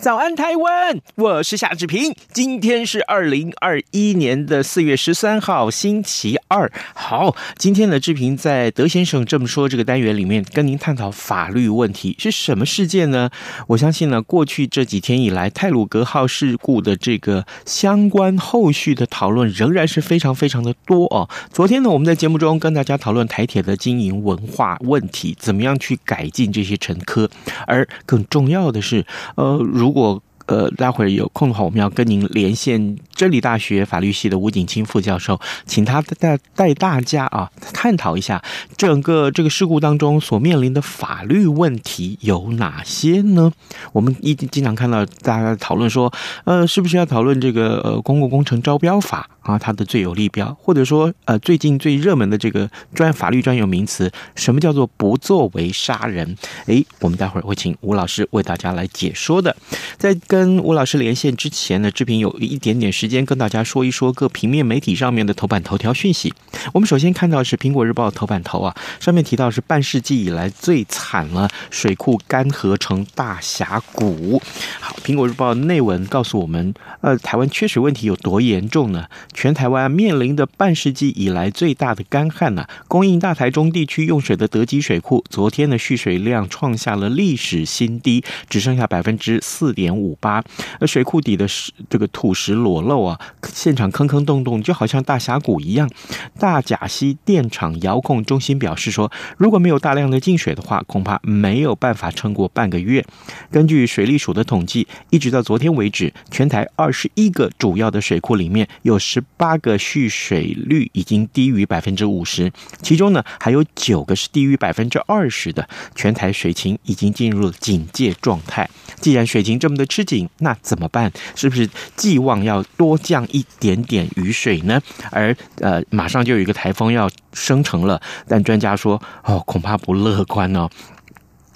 早安，台湾！我是夏志平。今天是二零二一年的四月十三号，星期二。好，今天的志平在德先生这么说这个单元里面，跟您探讨法律问题是什么事件呢？我相信呢，过去这几天以来，泰鲁阁号事故的这个相关后续的讨论仍然是非常非常的多哦。昨天呢，我们在节目中跟大家讨论台铁的经营文化问题，怎么样去改进这些乘客，而更重要的是，呃，如果呃，待会儿有空的话，我们要跟您连线真理大学法律系的吴景清副教授，请他带带大家啊，探讨一下整个这个事故当中所面临的法律问题有哪些呢？我们一经常看到大家讨论说，呃，是不是要讨论这个呃公共工程招标法啊，它的最有利标，或者说呃最近最热门的这个专法律专有名词，什么叫做不作为杀人？诶，我们待会儿会请吴老师为大家来解说的，在跟。跟吴老师连线之前呢，志平有一点点时间跟大家说一说各平面媒体上面的头版头条讯息。我们首先看到是《苹果日报》头版头啊，上面提到是半世纪以来最惨了，水库干涸成大峡谷。好，《苹果日报》内文告诉我们，呃，台湾缺水问题有多严重呢？全台湾面临的半世纪以来最大的干旱呢、供应大台中地区用水的德基水库，昨天的蓄水量创下了历史新低，只剩下百分之四点五八。而水库底的这个土石裸露啊，现场坑坑洞洞，就好像大峡谷一样。大甲溪电厂遥控中心表示说，如果没有大量的进水的话，恐怕没有办法撑过半个月。根据水利署的统计，一直到昨天为止，全台二十一个主要的水库里面有十八个蓄水率已经低于百分之五十，其中呢还有九个是低于百分之二十的。全台水情已经进入了警戒状态。既然水情这么的吃紧，那怎么办？是不是寄望要多多降一点点雨水呢？而呃，马上就有一个台风要生成了，但专家说，哦，恐怕不乐观哦。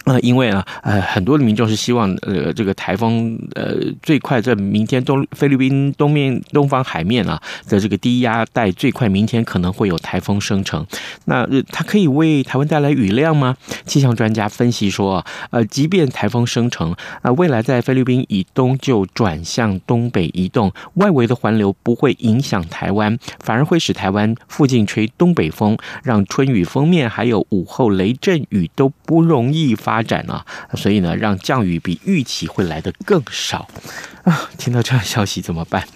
呃，因为呢，呃，很多的民众是希望，呃，这个台风，呃，最快在明天东菲律宾东面东方海面啊的这个低压带最快明天可能会有台风生成。那，它可以为台湾带来雨量吗？气象专家分析说，呃，即便台风生成，啊、呃，未来在菲律宾以东就转向东北移动，外围的环流不会影响台湾，反而会使台湾附近吹东北风，让春雨封面还有午后雷阵雨都不容易发。发展呢，所以呢，让降雨比预期会来的更少。啊！听到这样消息怎么办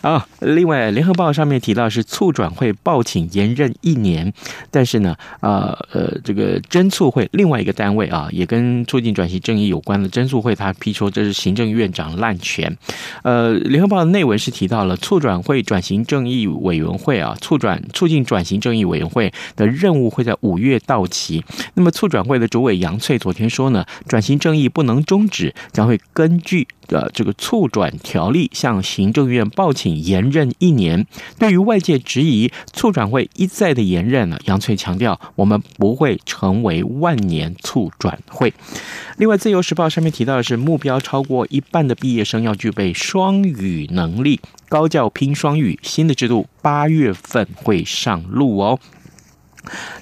啊？另外，《联合报》上面提到是促转会报请延任一年，但是呢，呃呃，这个侦促会另外一个单位啊，也跟促进转型正义有关的侦促会，他批说这是行政院长滥权。呃，《联合报》的内文是提到了促转会转型正义委员会啊，促转促进转型正义委员会的任务会在五月到期。那么，促转会的主委杨翠昨天。说呢，转型正义不能终止，将会根据的这个促转条例向行政院报请延任一年。对于外界质疑促转会一再的延任呢，杨翠强调，我们不会成为万年促转会。另外，《自由时报》上面提到的是，目标超过一半的毕业生要具备双语能力，高教拼双语，新的制度八月份会上路哦。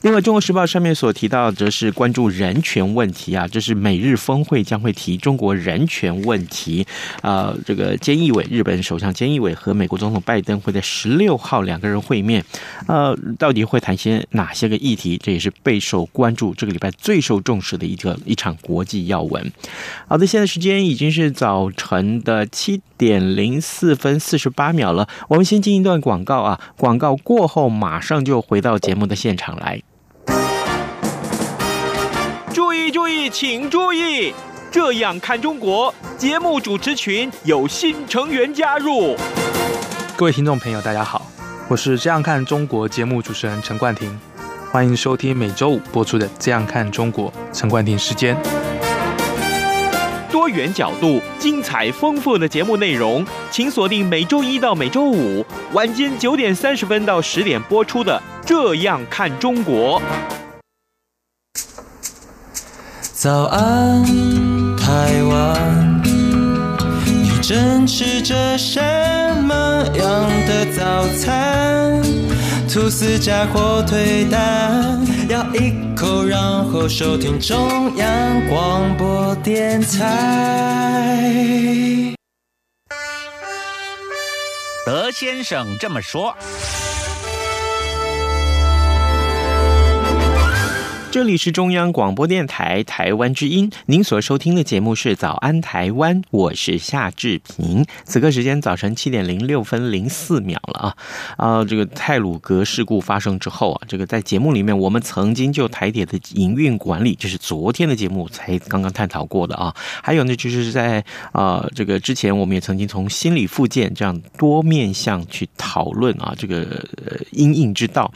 另外，《中国时报》上面所提到，则是关注人权问题啊，这是美日峰会将会提中国人权问题。啊、呃，这个菅义伟，日本首相菅义伟和美国总统拜登会在十六号两个人会面。呃，到底会谈些哪些个议题？这也是备受关注，这个礼拜最受重视的一个一场国际要闻。好的，现在时间已经是早晨的七点零四分四十八秒了，我们先进一段广告啊，广告过后马上就回到节目的现场。来，注意注意，请注意！这样看中国节目主持群有新成员加入。各位听众朋友，大家好，我是这样看中国节目主持人陈冠廷，欢迎收听每周五播出的《这样看中国》陈冠廷时间。多元角度、精彩丰富的节目内容，请锁定每周一到每周五晚间九点三十分到十点播出的《这样看中国》。早安，台湾，你正吃着什么样的早餐？吐司加火腿蛋，咬一口，然后收听中央广播电台。德先生这么说。这里是中央广播电台台湾之音，您所收听的节目是《早安台湾》，我是夏志平。此刻时间早晨七点零六分零四秒了啊！啊，这个泰鲁格事故发生之后啊，这个在节目里面我们曾经就台铁的营运管理，就是昨天的节目才刚刚探讨过的啊。还有呢，就是在啊这个之前我们也曾经从心理复健这样多面向去讨论啊这个呃因应之道。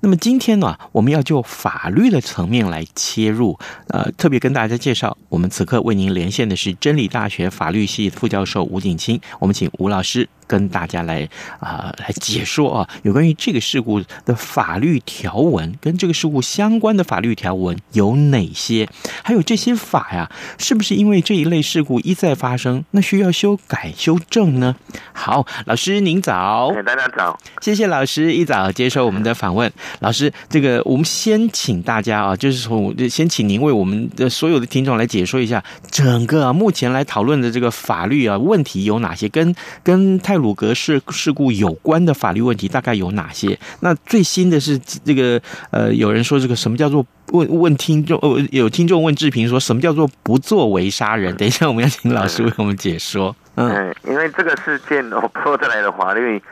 那么今天呢，我们要就法律的层面来切入，呃，特别跟大家介绍，我们此刻为您连线的是真理大学法律系副教授吴景清，我们请吴老师。跟大家来啊、呃、来解说啊，有关于这个事故的法律条文，跟这个事故相关的法律条文有哪些？还有这些法呀，是不是因为这一类事故一再发生，那需要修改修正呢？好，老师您早，大家早，谢谢老师一早接受我们的访问。老师，这个我们先请大家啊，就是从先请您为我们的所有的听众来解说一下，整个、啊、目前来讨论的这个法律啊问题有哪些，跟跟太。太鲁格事事故有关的法律问题大概有哪些？那最新的是这个呃，有人说这个什么叫做问问听众？呃，有听众问志平说什么叫做不作为杀人？等一下我们要请老师为我们解说。嗯，嗯，因为这个事件哦，说出来的法律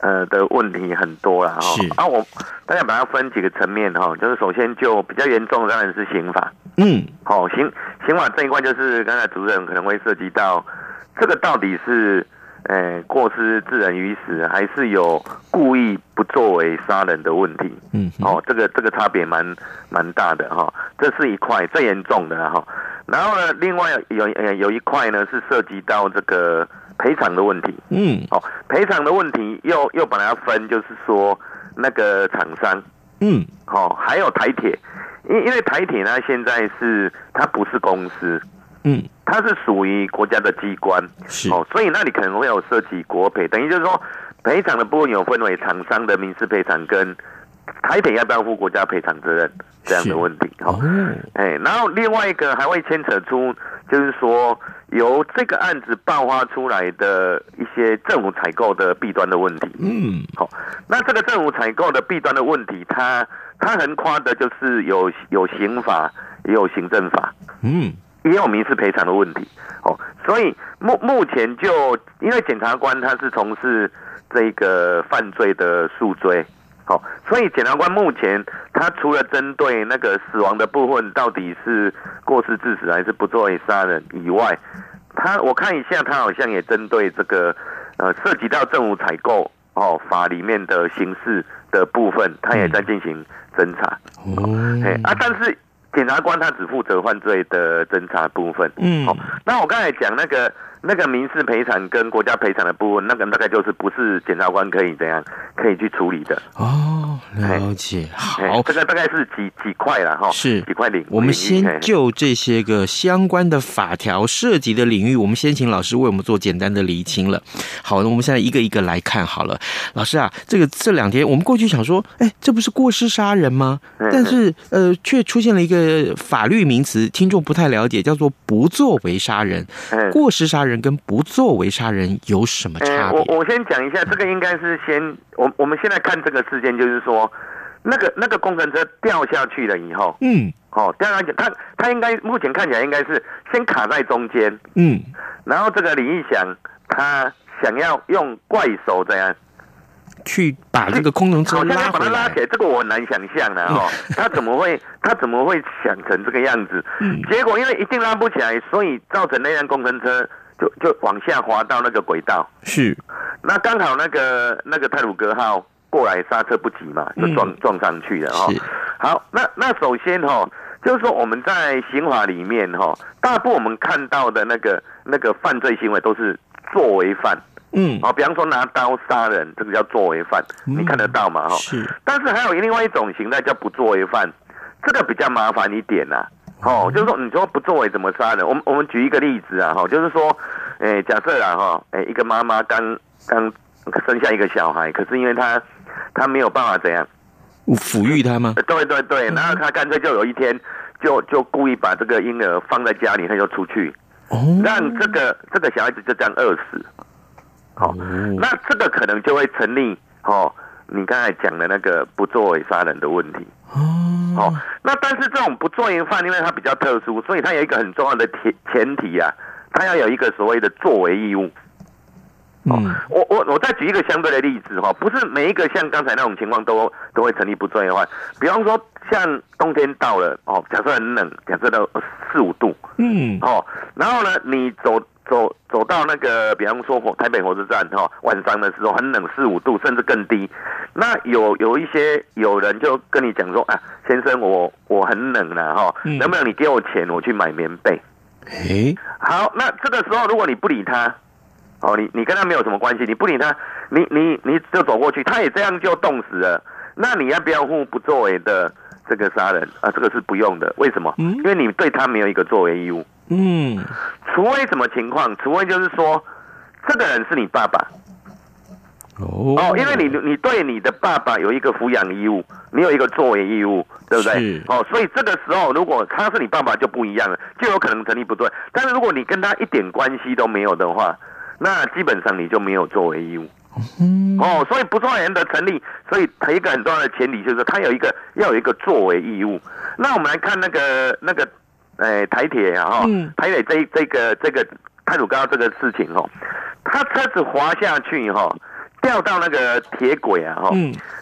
呃的问题很多了哈。是啊，我大家把它分几个层面哈，就是首先就比较严重的当然是刑法。嗯，好，刑刑法这一块就是刚才主任可能会涉及到这个到底是。诶，过失致人于死，还是有故意不作为杀人的问题？嗯，哦，这个这个差别蛮蛮大的哈，这是一块最严重的哈。然后呢，另外有有有一块呢是涉及到这个赔偿的问题。嗯，哦，赔偿的问题又又把它分，就是说那个厂商，嗯，哦，还有台铁，因因为台铁呢现在是它不是公司。嗯，它是属于国家的机关，是哦，所以那里可能会有涉及国赔，等于就是说赔偿的部分有分为厂商的民事赔偿跟台北要不要负国家赔偿责任这样的问题。哦，哎，然后另外一个还会牵扯出，就是说由这个案子爆发出来的一些政府采购的弊端的问题。嗯，好，那这个政府采购的弊端的问题，它它横跨的就是有有刑法也有行政法。嗯。也有民事赔偿的问题，哦，所以目目前就因为检察官他是从事这个犯罪的诉追，哦，所以检察官目前他除了针对那个死亡的部分到底是过失致死还是不作为杀人以外，他我看一下，他好像也针对这个呃涉及到政府采购哦法里面的刑事的部分，他也在进行侦查，哦，哎啊，但是。检察官他只负责犯罪的侦查部分。嗯，好，那我刚才讲那个那个民事赔偿跟国家赔偿的部分，那个大概就是不是检察官可以怎样可以去处理的。哦，了解。好，这个大概是几几块了哈。是几块领。我们先就这些个相关的法条涉及的领域，我们先请老师为我们做简单的厘清了。好，那我们现在一个一个来看好了。老师啊，这个这两天我们过去想说，哎，这不是过失杀人吗？但是呃，却出现了一个。法律名词，听众不太了解，叫做不作为杀人。过失杀人跟不作为杀人有什么差别？我我先讲一下，这个应该是先，我我们现在看这个事件，就是说，那个那个工程车掉下去了以后，嗯，哦，掉下去，他他应该目前看起来应该是先卡在中间，嗯，然后这个李义祥他想要用怪手这样。去把这个空能车拉把它拉起来，这个我很难想象的哦。他怎么会他怎么会想成这个样子？嗯结果因为一定拉不起来，所以造成那辆工程车就就往下滑到那个轨道。是，那刚好那个那个泰鲁格号过来刹车不及嘛，就撞、嗯、撞上去了哈。好，那那首先哈，就是说我们在刑法里面哈，大部分我们看到的那个那个犯罪行为都是作为犯，嗯，啊，比方说拿刀杀人，这个叫作为犯，你看得到吗？哈，是。但是还有另外一种形态叫不作为犯，这个比较麻烦一点呐、啊。哦，就是说你说不作为怎么杀人？我们我们举一个例子啊，哈，就是说，诶，假设啊，哈，诶，一个妈妈刚刚生下一个小孩，可是因为她她没有办法怎样抚育他吗？对对对，然后她干脆就有一天就就故意把这个婴儿放在家里，她就出去，哦，让这个这个小孩子就这样饿死。好，那这个可能就会成立哦，你刚才讲的那个不作为杀人的问题。哦，那但是这种不作为犯，因为它比较特殊，所以它有一个很重要的前前提啊，它要有一个所谓的作为义务。嗯，我我我再举一个相对的例子哈，不是每一个像刚才那种情况都都会成立不作为犯。比方说，像冬天到了哦，假设很冷，假设到四五度，嗯，哦，然后呢，你走。走走到那个，比方说火台北火车站哈，晚上的时候很冷，四五度甚至更低。那有有一些有人就跟你讲说啊，先生我我很冷了哈，能不能你给我钱，我去买棉被？诶，好，那这个时候如果你不理他，哦，你你跟他没有什么关系，你不理他，你你你就走过去，他也这样就冻死了。那你要不要负不作为的这个杀人啊？这个是不用的，为什么？因为你对他没有一个作为义务。嗯，除非什么情况？除非就是说，这个人是你爸爸。哦，哦，因为你你对你的爸爸有一个抚养义务，你有一个作为义务，对不对？哦，所以这个时候如果他是你爸爸就不一样了，就有可能成立不对。但是如果你跟他一点关系都没有的话，那基本上你就没有作为义务。嗯，哦，所以不作为人的成立，所以他一个很重要的前提就是他有一个要有一个作为义务。那我们来看那个那个。哎，台铁啊，哈，台铁这这个这个太鲁高这个事情哦，他车子滑下去哈，掉到那个铁轨啊，哈，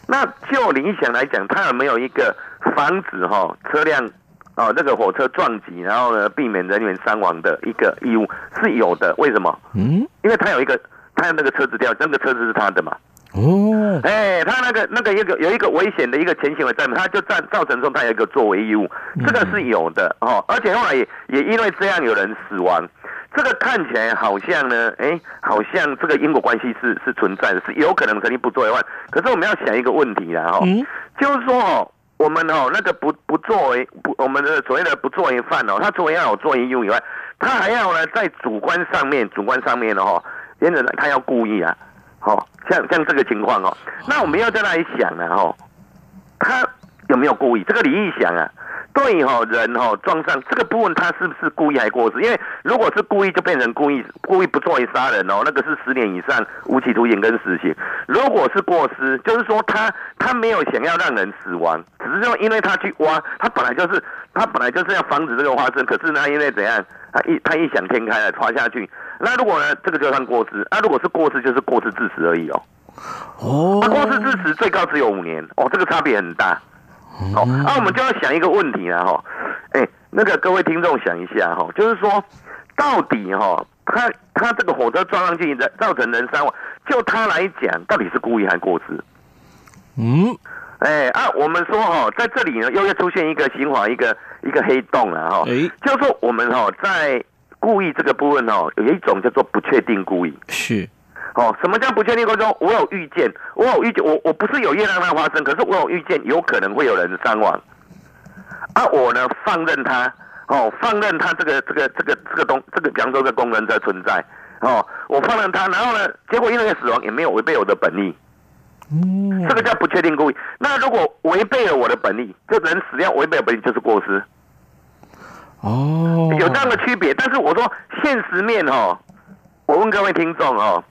那就理想来讲，他有没有一个防止哈车辆哦那个火车撞击，然后呢避免人员伤亡的一个义务是有的？为什么？嗯，因为他有一个，他有那个车子掉，那个车子是他的嘛。哦，哎、欸，他那个那个一个有一个危险的一个前行为在，他就造造成说他有一个作为义务，这个是有的哦。而且后来也也因为这样有人死亡，这个看起来好像呢，哎、欸，好像这个因果关系是是存在的，是有可能成立不作为犯。可是我们要想一个问题啦，哈，就是说哦，我们哦那个不不作为不我们的所谓的不作为犯哦，他除了要有作为义务以外，他还要呢在主观上面主观上面的哈，原则他要故意啊。好，像像这个情况哦，那我们要在那里想啊，哦，他有没有故意？这个李义祥啊，对哈人哈撞上这个部分，他是不是故意还过失？因为如果是故意，就变成故意故意不作为杀人哦，那个是十年以上无期徒刑跟死刑。如果是过失，就是说他他没有想要让人死亡，只是说因为他去挖，他本来就是他本来就是要防止这个发生，可是呢，因为怎样，他一他异想天开了，滑下去。那如果呢？这个就算过失。那、啊、如果是过失，就是过失致死而已哦。哦。那、啊、过失致死最高只有五年哦，这个差别很大。哦。那、啊、我们就要想一个问题了哈。哎、欸，那个各位听众想一下哈，就是说，到底哈，他他这个火车撞上去，造成人伤亡，就他来讲，到底是故意还是过失？嗯。哎、欸、啊，我们说哈，在这里呢，又要出现一个刑法一个一个黑洞了哈。就是说我们哈在。故意这个部分哦，有一种叫做不确定故意。是，哦，什么叫不确定故意？说我有预见，我有预见，我我不是有意让它发生，可是我有预见，有可能会有人伤亡。啊，我呢放任他，哦，放任他这个这个这个这个东这个，比方说这个工人的存在，哦，我放任他，然后呢，结果因为死亡也没有违背我的本意。嗯，这个叫不确定故意。那如果违背了我的本意，这人死掉违背了本意就是过失。哦，有这样的区别，但是我说现实面哦，我问各位听众哦，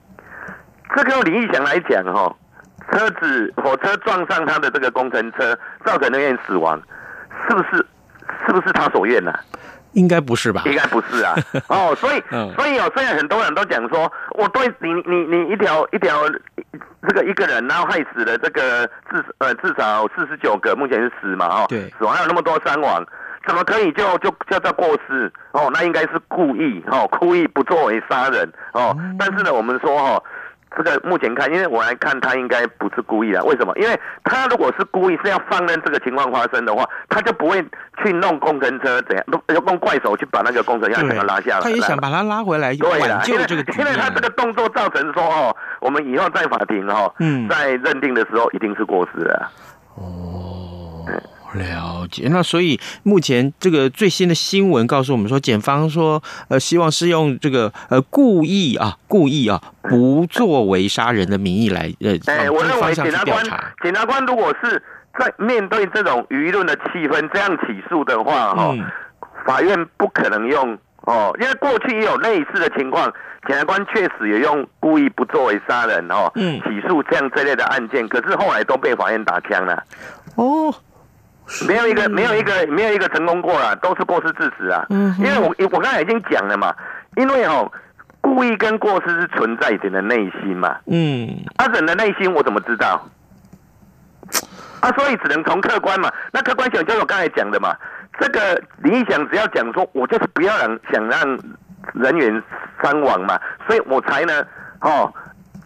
这个用林义祥来讲哦，车子火车撞上他的这个工程车，造成人员死亡，是不是是不是他所愿呢？应该不是吧？应该不是啊。哦，所以所以哦，虽然很多人都讲说，我对你你你一条一条这个一个人，然后害死了这个至呃至少四十九个，目前是死嘛哦，对，死亡还有那么多伤亡。怎么可以就就叫做过失哦？那应该是故意哦，故意不作为杀人哦。但是呢，我们说哈，这个目前看，因为我来看他应该不是故意的。为什么？因为他如果是故意是要放任这个情况发生的话，他就不会去弄工程车怎样，要用怪手去把那个工程车整个拉下来。他也想把他拉回来，对啦，就这个因为他这个动作造成说哦，我们以后在法庭哦，嗯，在认定的时候一定是过失的。哦。了解，那所以目前这个最新的新闻告诉我们说，检方说，呃，希望是用这个呃故意啊，故意啊，不作为杀人的名义来呃，哎，我认为检察官，检察官如果是在面对这种舆论的气氛这样起诉的话，哈、嗯，法院不可能用哦，因为过去也有类似的情况，检察官确实也用故意不作为杀人哦，嗯，起诉这样这类的案件，可是后来都被法院打枪了，哦。没有一个，没有一个，没有一个成功过了，都是过失致死啊。嗯，因为我我刚才已经讲了嘛，因为哦，故意跟过失是存在人的内心嘛。嗯，啊，人的内心我怎么知道？啊，所以只能从客观嘛。那客观想就是我刚才讲的嘛。这个理想只要讲说，我就是不要让想让人员伤亡嘛，所以我才呢，哦，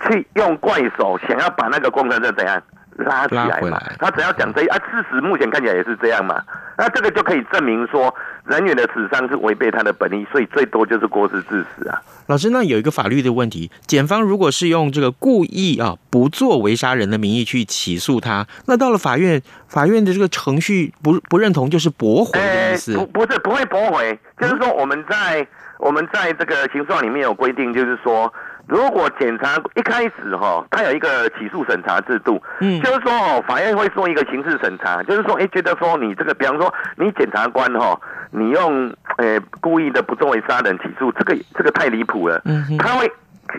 去用怪手想要把那个工程车怎样？拉起来嘛，他只要讲这一啊，事实目前看起来也是这样嘛，那这个就可以证明说人员的死伤是违背他的本意，所以最多就是过失致死啊。老师，那有一个法律的问题，检方如果是用这个故意啊不作为杀人的名义去起诉他，那到了法院，法院的这个程序不不认同就是驳回的意思？不不是不会驳回，就是说我们在我们在这个刑诉里面有规定，就是说。如果检察一开始哈，他有一个起诉审查制度，嗯，就是说哦，法院会做一个刑事审查，就是说，哎，觉得说你这个，比方说你检察官哈，你用呃故意的不作为杀人起诉，这个这个太离谱了，嗯，他会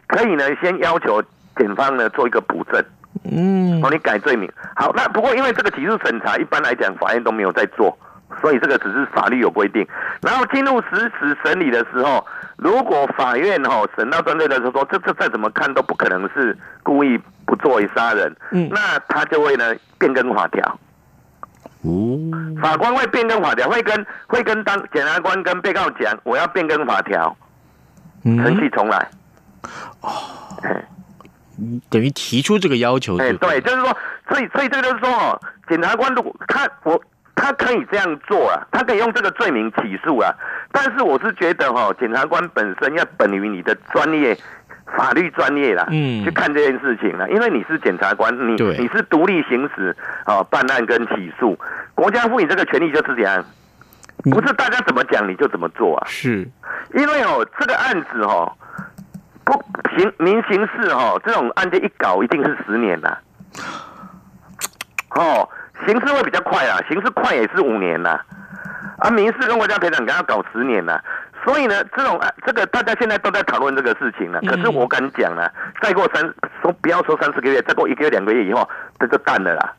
可以呢先要求检方呢做一个补正，嗯，帮你改罪名。好，那不过因为这个起诉审查一般来讲法院都没有在做。所以这个只是法律有规定，然后进入实时审理的时候，如果法院哦审到针对的时候说，这这再怎么看都不可能是故意不作为杀人，嗯，那他就会呢变更法条，哦，法官会变更法条，会跟会跟当检察官跟被告讲，我要变更法条，程序重来，哦，等于提出这个要求，哎，对，就是说，所以所以这个就是说哦，检察官如果他我。他可以这样做啊，他可以用这个罪名起诉啊，但是我是觉得哈、哦，检察官本身要本于你的专业法律专业啦，嗯，去看这件事情啦，因为你是检察官，你你是独立行使哦办案跟起诉，国家赋予这个权利就是这样，不是大家怎么讲你就怎么做啊，是，因为哦这个案子哦不刑民刑事哦这种案件一搞一定是十年呐，哦。刑事会比较快啊，刑事快也是五年呐，啊，民事跟国家赔偿可能要搞十年呐，所以呢，这种这个大家现在都在讨论这个事情了。可是我敢讲啊，再过三说不要说三四个月，再过一个月两个月以后，这就淡了啦。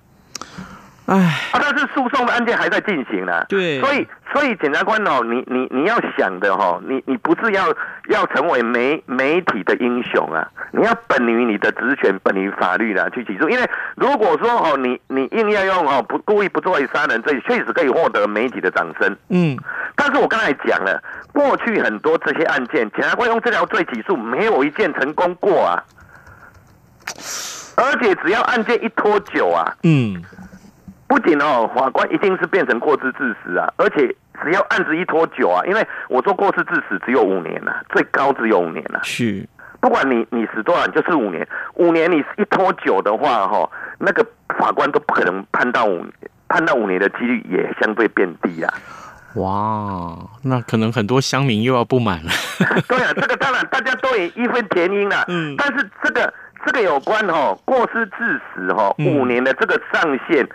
哎，啊，但是诉讼的案件还在进行呢。对，所以所以检察官哦，你你你要想的哈，你你不是要要成为媒媒体的英雄啊，你要本于你的职权，本于法律啦去起诉。因为如果说哦，你你硬要用哦不故意不作为杀人，罪确实可以获得媒体的掌声。嗯，但是我刚才讲了，过去很多这些案件，检察官用这条罪起诉，没有一件成功过啊。而且只要案件一拖久啊，嗯。不仅哦，法官一定是变成过失致死啊，而且只要案子一拖久啊，因为我说过失致死只有五年呐、啊，最高只有五年呐、啊。是，不管你你死多少，就是五年。五年你一拖久的话，哈，那个法官都不可能判到五，判到五年的几率也相对变低啊。哇，那可能很多乡民又要不满了。对啊，这个当然大家都也义愤填膺了。嗯，但是这个这个有关哈过失致死哈五年的这个上限。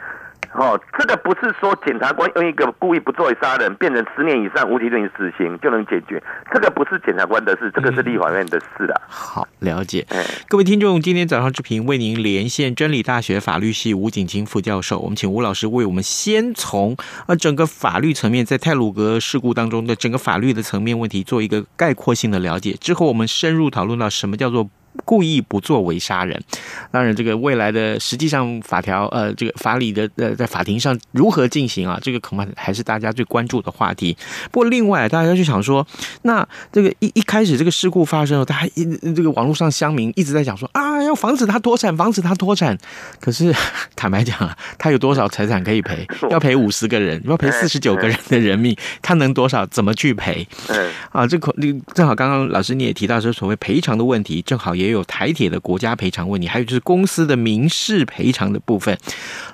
哦，这个不是说检察官用一个故意不作为杀人变成十年以上无期徒刑死刑就能解决，这个不是检察官的事，这个是立法院的事啊。好，了解。各位听众，今天早上之平为您连线真理大学法律系吴景清副教授，我们请吴老师为我们先从呃整个法律层面，在泰鲁格事故当中的整个法律的层面问题做一个概括性的了解，之后我们深入讨论到什么叫做故意不作为杀人。当然，这个未来的实际上法条呃，这个法理的呃，在法庭上如何进行啊？这个恐怕还是大家最关注的话题。不过，另外大家就想说，那这个一一开始这个事故发生了，他还一这个网络上乡民一直在讲说啊，要防止他脱产，防止他脱产。可是 坦白讲啊，他有多少财产可以赔？要赔五十个人，要赔四十九个人的人命，他能多少？怎么去赔？啊，这可正好刚刚老师你也提到说，所谓赔偿的问题，正好也有台铁的国家赔偿问题，还有就是公司的民事赔偿的部分。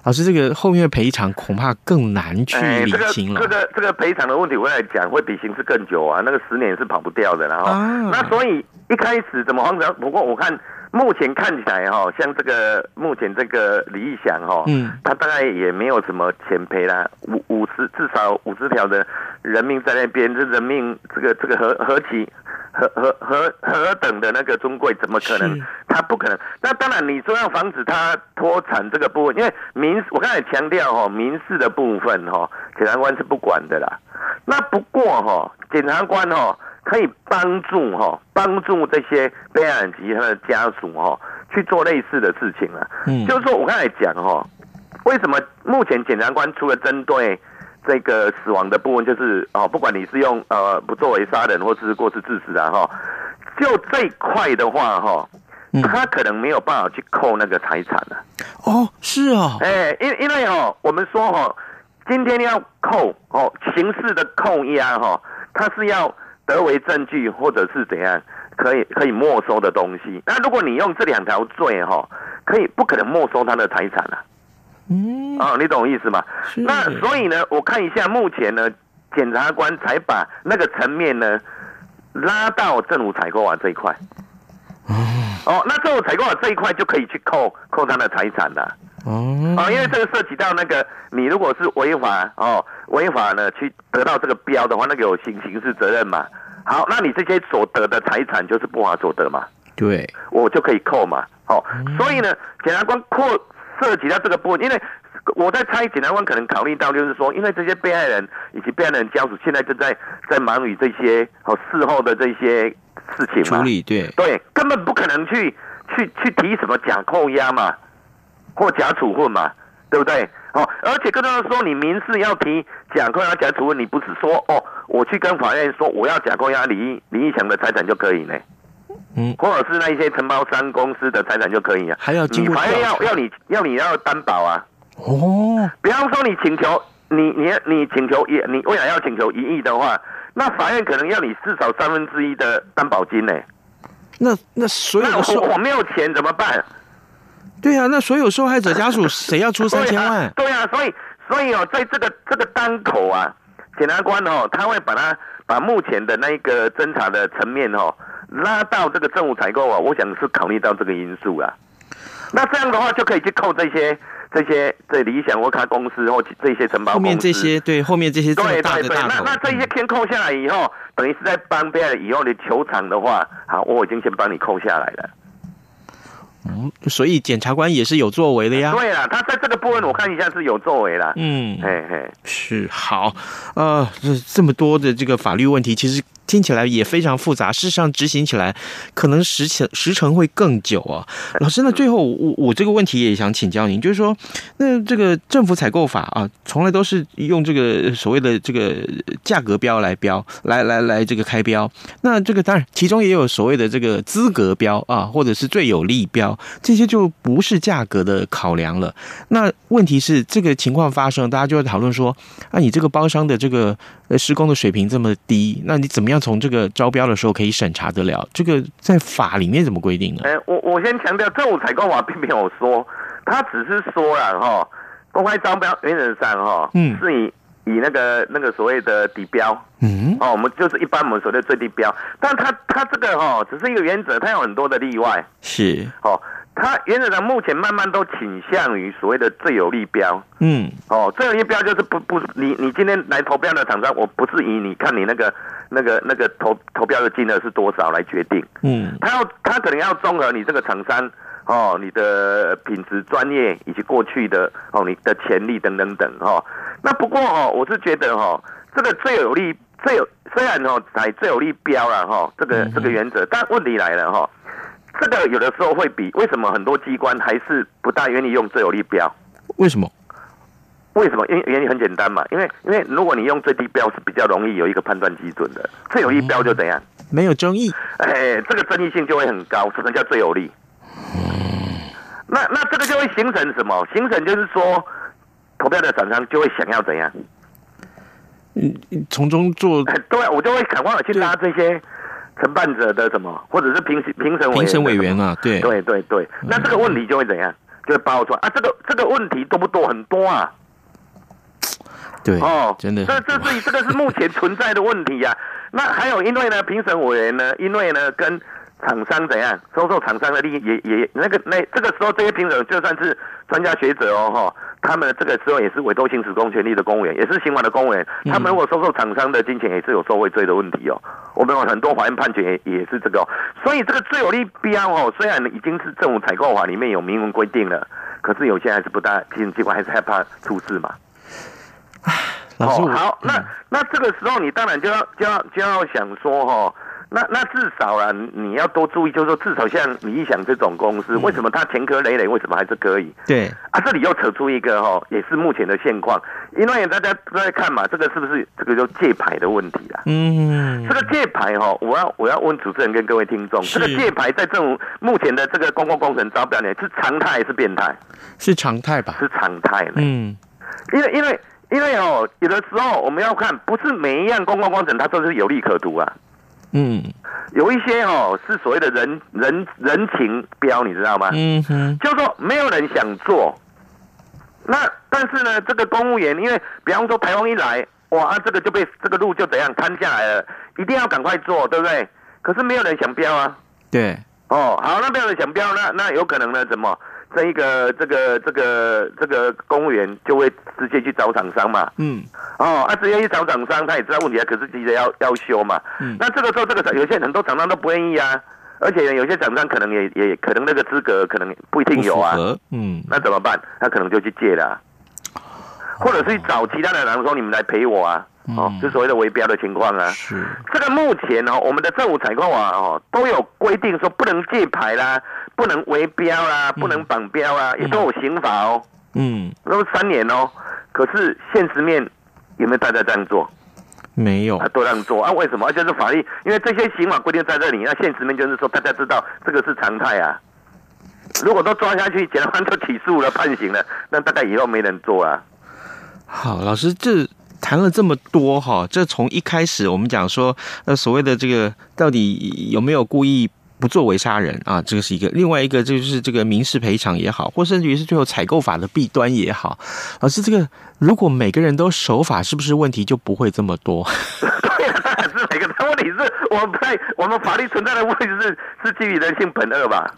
老师，这个后面的赔偿恐怕更难去理清了。这个这个赔偿的问题，我来讲会比刑事更久啊，那个十年是跑不掉的。然后，啊、那所以一开始怎么防止？不过我看。目前看起来哈，像这个目前这个李义祥哈，嗯，他大概也没有什么钱赔啦，五五十至少五十条的人命在那边，这人命这个这个何何其何何何何等的那个尊贵，怎么可能？他不可能。那当然，你说要防止他脱产这个部分，因为民事我刚才强调哈，民事的部分哈，检察官是不管的啦。那不过哈，检察官哈。可以帮助哈，帮助这些被害人及他的家属哈去做类似的事情了。嗯，就是说我刚才讲哈，为什么目前检察官除了针对这个死亡的部分，就是哦，不管你是用呃不作为杀人或是过失致死啊哈，就这一块的话哈，他可能没有办法去扣那个财产了。哦，是啊，哎，因因为哦，我们说哈，今天要扣哦，刑事的扣押哈，他是要。得为证据，或者是怎样，可以可以没收的东西。那如果你用这两条罪哈，可以不可能没收他的财产啊？嗯，啊，你懂我意思吗？那所以呢，我看一下目前呢，检察官才把那个层面呢拉到政府采购啊这一块。哦，那政府采购啊这一块就可以去扣扣他的财产了。哦，啊，因为这个涉及到那个，你如果是违法哦，违法呢去得到这个标的话，那个有刑刑事责任嘛。好，那你这些所得的财产就是不法所得嘛？对，我就可以扣嘛。好，所以呢，检察官扩涉及到这个部分，因为我在猜，检察官可能考虑到就是说，因为这些被害人以及被害人家属现在正在在忙于这些哦事后的这些事情嘛，处理对对，根本不可能去去去提什么假扣押嘛。或假处分嘛，对不对？哦，而且更重要的说，你民事要提假扣押、假处分，你不是说哦，我去跟法院说我要假扣押李李义祥的财产就可以呢？嗯，或者是那一些承包商公司的财产就可以啊？还要经过法院要要你要你要担保啊？哦，比方说你请求你你你请求一你未来要请求一亿的话，那法院可能要你至少三分之一的担保金呢？那那所以我我没有钱怎么办？对啊，那所有受害者家属谁要出三千万？对啊，所以所以哦，在这个这个当口啊，检察官哦，他会把他把目前的那个侦查的层面哦，拉到这个政府采购啊，我想是考虑到这个因素啊。那这样的话就可以去扣这些这些这理想或他公司或这些承包公司。后面这些对后面这些对对对，那那这些先扣下来以后，等于是在帮别人以后的球场的话，好，我已经先帮你扣下来了。嗯，所以检察官也是有作为的呀。对啊，他在这个部分我看一下是有作为的。嗯，嘿嘿，是好，呃，这么多的这个法律问题，其实。听起来也非常复杂，事实上执行起来可能时程时程会更久啊。老师，那最后我我这个问题也想请教您，就是说，那这个政府采购法啊，从来都是用这个所谓的这个价格标来标，来来来这个开标。那这个当然其中也有所谓的这个资格标啊，或者是最有利标，这些就不是价格的考量了。那问题是这个情况发生，大家就会讨论说，啊，你这个包商的这个施工的水平这么低，那你怎么样？从这个招标的时候可以审查得了，这个在法里面怎么规定呢？哎，我我先强调，政府采购法并没有说，他只是说了哈，公开招标原则上哈，嗯，是以以那个那个所谓的底标，嗯，哦，我们就是一般我们所谓的最低标，但他他这个哈只是一个原则，它有很多的例外，是。哦。他原则上目前慢慢都倾向于所谓的最有利标，嗯，哦，最有利标就是不不，你你今天来投标的厂商，我不是以你看你那个那个那个投投标的金额是多少来决定，嗯，他要他可能要综合你这个厂商哦，你的品质、专业以及过去的哦你的潜力等等等哈。那不过哦，我是觉得哈，这个最有利最有虽然哦采最有利标了哈，这个这个原则，但问题来了哈。这个有的时候会比为什么很多机关还是不大愿意用最有利标？为什么？为什么？因为原因很简单嘛，因为因为如果你用最低标是比较容易有一个判断基准的，最有利标就怎样？没有争议。哎，这个争议性就会很高，什么叫最有利？那那这个就会形成什么？形成就是说，投票的厂商就会想要怎样？嗯，从中做。对，我就会赶快去拉这些承办者的什么，或者是评评审评审委员啊，对对对对。那这个问题就会怎样？就会爆出来啊！这个这个问题多不多？很多啊。对哦，真的。这这是这个是目前存在的问题呀、啊。那还有，因为呢，评审委员呢，因为呢，跟。厂商怎样收受厂商的利益也也那个那这个时候这些评审就算是专家学者哦哈，他们这个时候也是委托行使公权力的公务员，也是刑法的公务员，他们如果收受厂商的金钱也是有受贿罪的问题哦。我们有很多法院判决也也是这个，所以这个最有利必要哦，虽然已经是政府采购法里面有明文规定了，可是有些还是不大，行政机关还是害怕出事嘛。哦，好，那那这个时候你当然就要就要就要想说哈。那那至少啊，你要多注意，就是说，至少像理想这种公司，为什么它前科累累，为什么还是可以？对啊，这里又扯出一个哈，也是目前的现况，因为大家都在看嘛，这个是不是这个就借牌的问题啊？嗯，这个借牌哈，我要我要问主持人跟各位听众，这个借牌在政府目前的这个公共工程招标呢，是常态还是变态？是常态吧？是常态呢。嗯，因为因为因为哦，有的时候我们要看，不是每一样公共工程它都是有利可图啊。嗯，有一些哦是所谓的人人人情标，你知道吗？嗯哼，就是说没有人想做，那但是呢，这个公务员因为比方说台风一来，哇，啊这个就被这个路就怎样瘫下来了，一定要赶快做，对不对？可是没有人想标啊。对，哦，好，那没有人想标，那那有可能呢？怎么？这一个这个这个这个公务员就会直接去找厂商嘛，嗯，哦，他、啊、直接去找厂商，他也知道问题啊，可是急着要要修嘛，嗯，那这个时候这个有些很多厂商都不愿意啊，而且有些厂商可能也也可能那个资格可能不一定有啊，嗯，那怎么办？他可能就去借了、啊，或者是找其他的人说你们来陪我啊。哦，就所谓的围标的情况啊。是这个目前哦，我们的政府采购啊，哦，都有规定说不能借牌啦，不能围标啦，不能绑标啦，也都有刑法哦。嗯，都是三年哦。可是现实面有没有大家这样做？没有，啊，都这样做啊？为什么？而且是法律，因为这些刑法规定在这里，那现实面就是说，大家知道这个是常态啊。如果都抓下去，检察官就起诉了，判刑了，那大概以后没人做啊。好，老师这。谈了这么多哈，这从一开始我们讲说，呃，所谓的这个到底有没有故意不作为杀人啊？这个是一个，另外一个就是这个民事赔偿也好，或甚至于是最后采购法的弊端也好，老师，这个如果每个人都守法，是不是问题就不会这么多？对啊，是每个人，问题是我们在我们法律存在的问题是是基于人性本恶吧？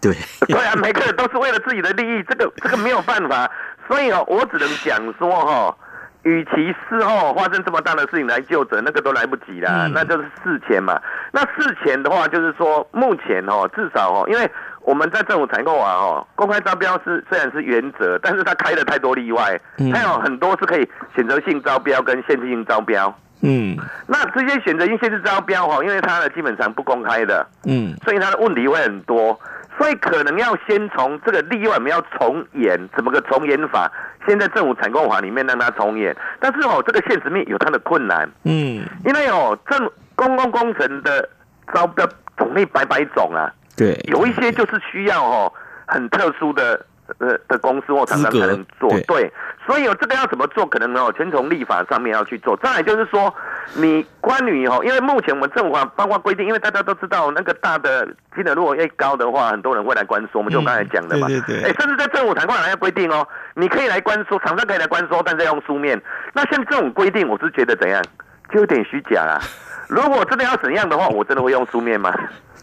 对，对啊，每个人都是为了自己的利益，这个这个没有办法，所以哦，我只能讲说哈。与其事后发生这么大的事情来就责，那个都来不及啦，嗯、那就是事前嘛。那事前的话，就是说目前哦，至少哦，因为我们在政府采购啊，哦，公开招标是虽然是原则，但是它开了太多例外，嗯、它有很多是可以选择性招标跟限制性招标。嗯，那这些选择性限制招标哈，因为它的基本上不公开的，嗯，所以它的问题会很多。所以可能要先从这个例外，我们要重演，怎么个重演法？现在政府采购法里面让它重演，但是哦，这个现实面有它的困难，嗯，因为哦，政公共工程的招标种类百百种啊，对，有一些就是需要哦很特殊的。呃的公司或厂商才能做，对，对，所以有这个要怎么做，可能哦，全从立法上面要去做。再来就是说，你关于哦，因为目前我们政府啊，包括规定，因为大家都知道那个大的金额如果越高的话，很多人会来关说。我们就刚才讲的嘛，对对对，哎，甚至在政府谈判还要规定哦，你可以来关说，厂商可以来关说，但是要用书面。那像这种规定，我是觉得怎样，就有点虚假啊。如果真的要怎样的话，我真的会用书面吗？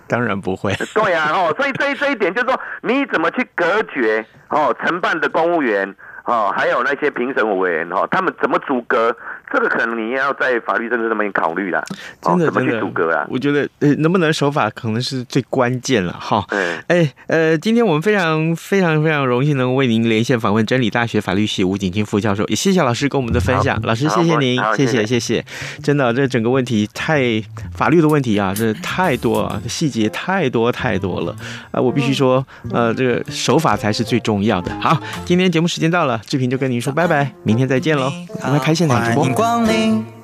当然不会。对啊，哦，所以这一这一点就是说，你怎么去隔绝哦承办的公务员哦，还有那些评审委员哦，他们怎么阻隔这个可能你也要在法律政策上面考虑啦，真的，怎么去阻隔啊？我觉得呃，能不能守法可能是最关键了哈。哎、欸，呃，今天我们非常非常非常荣幸能为您连线访问真理大学法律系吴景清副教授，也谢谢老师跟我们的分享。老师，谢谢您，谢谢谢谢。真的，这整个问题太法律的问题啊，这太多啊，细节太多太多了啊！我必须说，呃，这个守法才是最重要的。好，今天节目时间到了，志平就跟您说拜拜，明天再见喽。我们开现场直播。光临。